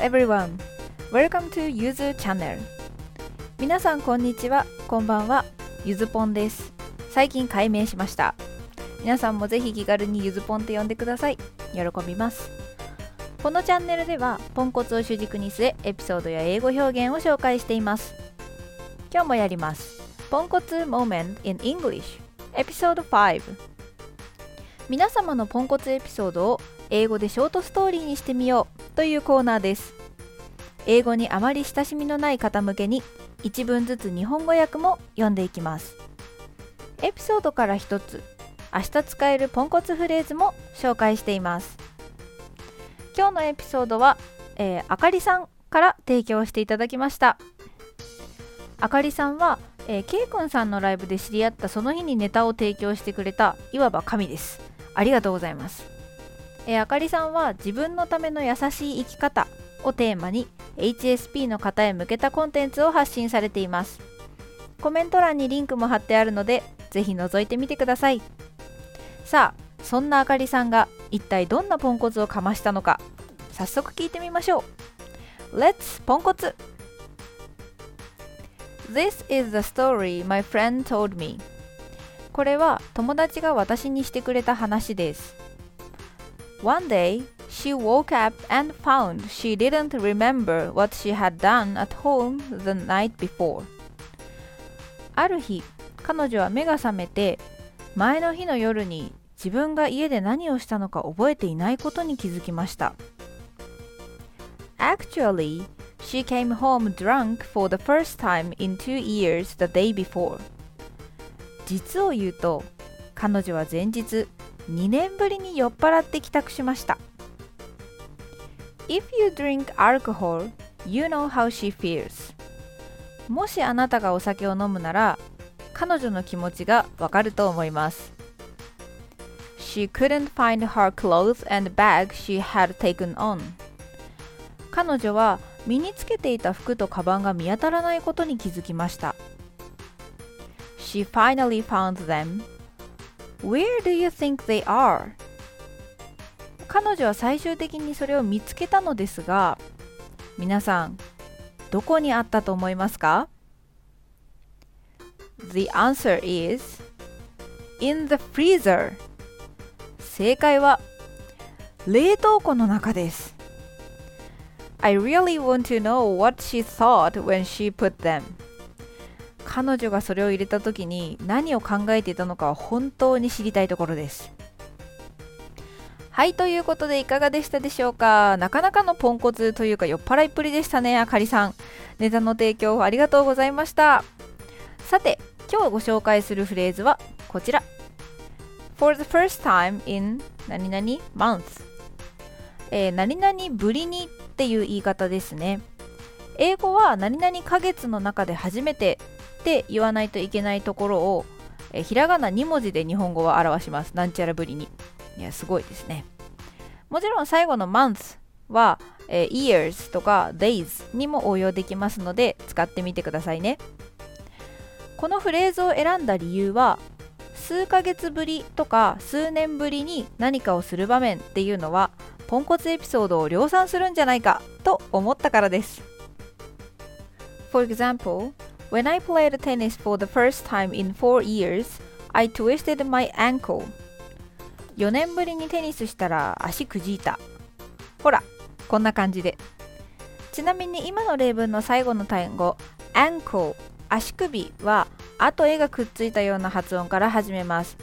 everyone! Welcome to Yuzu Channel. 皆さんこんにちは、こんばんは、ゆずぽんです。最近改名しました。皆さんもぜひ気軽にゆずぽんと呼んでください。喜びます。このチャンネルではポンコツを主軸に据えエピソードや英語表現を紹介しています。今日もやります。ポンコツ Moment in English エピソード5皆様のポンコツエピソードを英語でショートストーリーにしてみようというコーナーです。英語にあまり親しみのない方向けに1文ずつ日本語訳も読んでいきます。エピソードから1つ明日使えるポンコツフレーズも紹介しています。今日のエピソードは、えー、あかりさんから提供していただきました。あかりさんは、えー、けいくんさんのライブで知り合ったその日にネタを提供してくれたいわば神です。ありがとうございます。えー、あかりさんは自分のための優しい生き方をテーマに HSP の方へ向けたコンテンツを発信されています。コメント欄にリンクも貼ってあるのでぜひ覗いてみてください。さあそんなあかりさんが一体どんなポンコツをかましたのか早速聞いてみましょう。Let's ポンコツ。This is the story my friend told me. これは友達が私にしてくれた話です。One day, she woke up and found she didn't remember what she had done at home the night before. ある日、彼女は目が覚めて、前の日の夜に自分が家で何をしたのか覚えていないことに気づきました。Actually, she came home drunk for the first time in two years the day before. 実を言うと、彼女は前日、2年ぶりに酔っ払って帰宅しました If you drink alcohol, you know how she feels もしあなたがお酒を飲むなら彼女の気持ちがわかると思います She couldn't find her clothes and bag she had taken on 彼女は身につけていた服とカバンが見当たらないことに気づきました She finally found them Where do you think they are? 彼女は最終的にそれを見つけたのですが皆さんどこにあったと思いますか ?The answer is in the freezer. 正解は冷凍庫の中です。I really want to know what she thought when she put them. 彼女がそれを入れた時に何を考えていたのかは本当に知りたいところです。はいということでいかがでしたでしょうか？なかなかのポンコツというか酔っ払いっぷりでしたねあかりさん。ネタの提供ありがとうございました。さて今日ご紹介するフレーズはこちら。For the first time in 何々 month えー、何々ぶりにっていう言い方ですね。英語は何々ヶ月の中で初めてって言わないといけないところをえひらがな2文字で日本語は表します。なんちゃらぶりに。いや、すごいですね。もちろん最後の month は、え years とか days にも応用できますので使ってみてくださいね。このフレーズを選んだ理由は数ヶ月ぶりとか数年ぶりに何かをする場面っていうのはポンコツエピソードを量産するんじゃないかと思ったからです。For example, When I played tennis for the first time in four years, I twisted my ankle. 4年ぶりにテニスしたら足くじいた。ほら、こんな感じで。ちなみに今の例文の最後の単語、ankle、足首は、あと絵がくっついたような発音から始めます。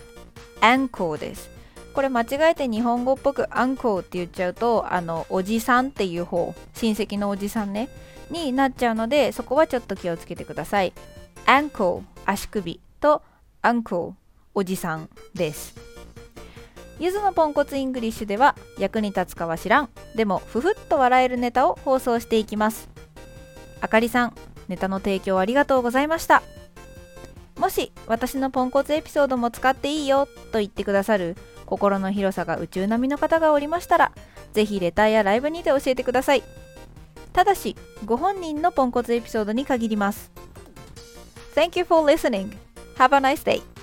ankle です。これ間違えて日本語っぽくアンコーって言っちゃうとあのおじさんっていう方親戚のおじさんねになっちゃうのでそこはちょっと気をつけてください ankle 足首と uncle おじさんですゆずのポンコツイングリッシュでは役に立つかは知らんでもふふっと笑えるネタを放送していきますあかりさんネタの提供ありがとうございましたもし私のポンコツエピソードも使っていいよと言ってくださる心の広さが宇宙並みの方がおりましたら、ぜひレターやライブにて教えてください。ただし、ご本人のポンコツエピソードに限ります。Thank you for listening. Have a nice day.